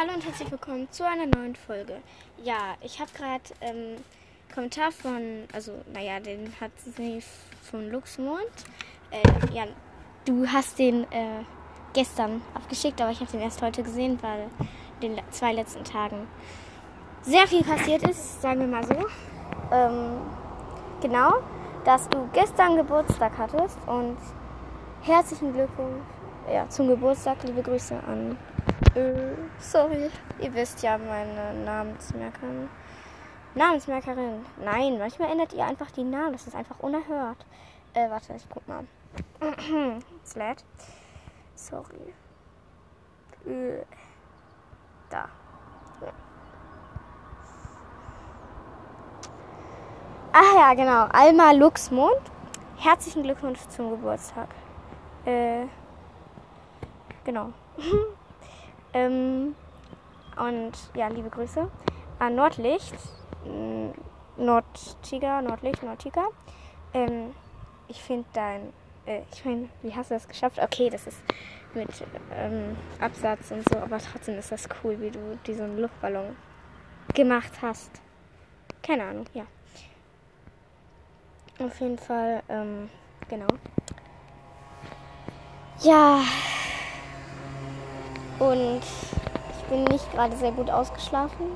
Hallo und herzlich willkommen zu einer neuen Folge. Ja, ich habe gerade ähm, Kommentar von, also naja, den hat sie von Luxmond. Äh, ja, du hast den äh, gestern abgeschickt, aber ich habe den erst heute gesehen, weil in den zwei letzten Tagen sehr viel passiert ist, sagen wir mal so. Ähm, genau, dass du gestern Geburtstag hattest und herzlichen Glückwunsch ja, zum Geburtstag. Liebe Grüße an. Äh, sorry, ihr wisst ja meine Namensmerkerin. Namensmerkerin. Nein, manchmal ändert ihr einfach die Namen. Das ist einfach unerhört. Äh, warte, ich guck mal. Sled. Sorry. Äh, da. Ach ja, genau. Alma Luxmond. Herzlichen Glückwunsch zum Geburtstag. Äh, genau. ähm, und ja, liebe Grüße an Nordlicht. Nordtiger, Nordlicht, Nordtiger. Ähm, ich finde dein. Äh, ich meine, wie hast du das geschafft? Okay, das ist mit ähm, Absatz und so, aber trotzdem ist das cool, wie du diesen Luftballon gemacht hast. Keine Ahnung, ja. Auf jeden Fall, ähm, genau. Ja. Und ich bin nicht gerade sehr gut ausgeschlafen.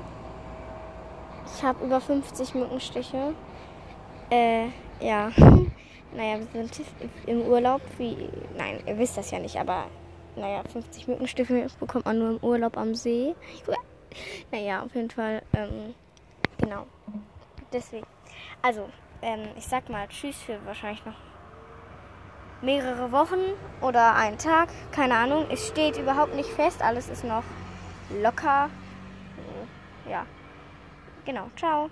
Ich habe über 50 Mückenstiche. Äh, ja. Naja, wir sind im Urlaub. Wie, nein, ihr wisst das ja nicht, aber naja, 50 Mückenstiche bekommt man nur im Urlaub am See. Naja, auf jeden Fall, ähm, genau. Deswegen. Also, ähm, ich sag mal Tschüss für wahrscheinlich noch mehrere Wochen oder einen Tag. Keine Ahnung. Es steht überhaupt nicht fest. Alles ist noch locker. Ja. Genau. Ciao.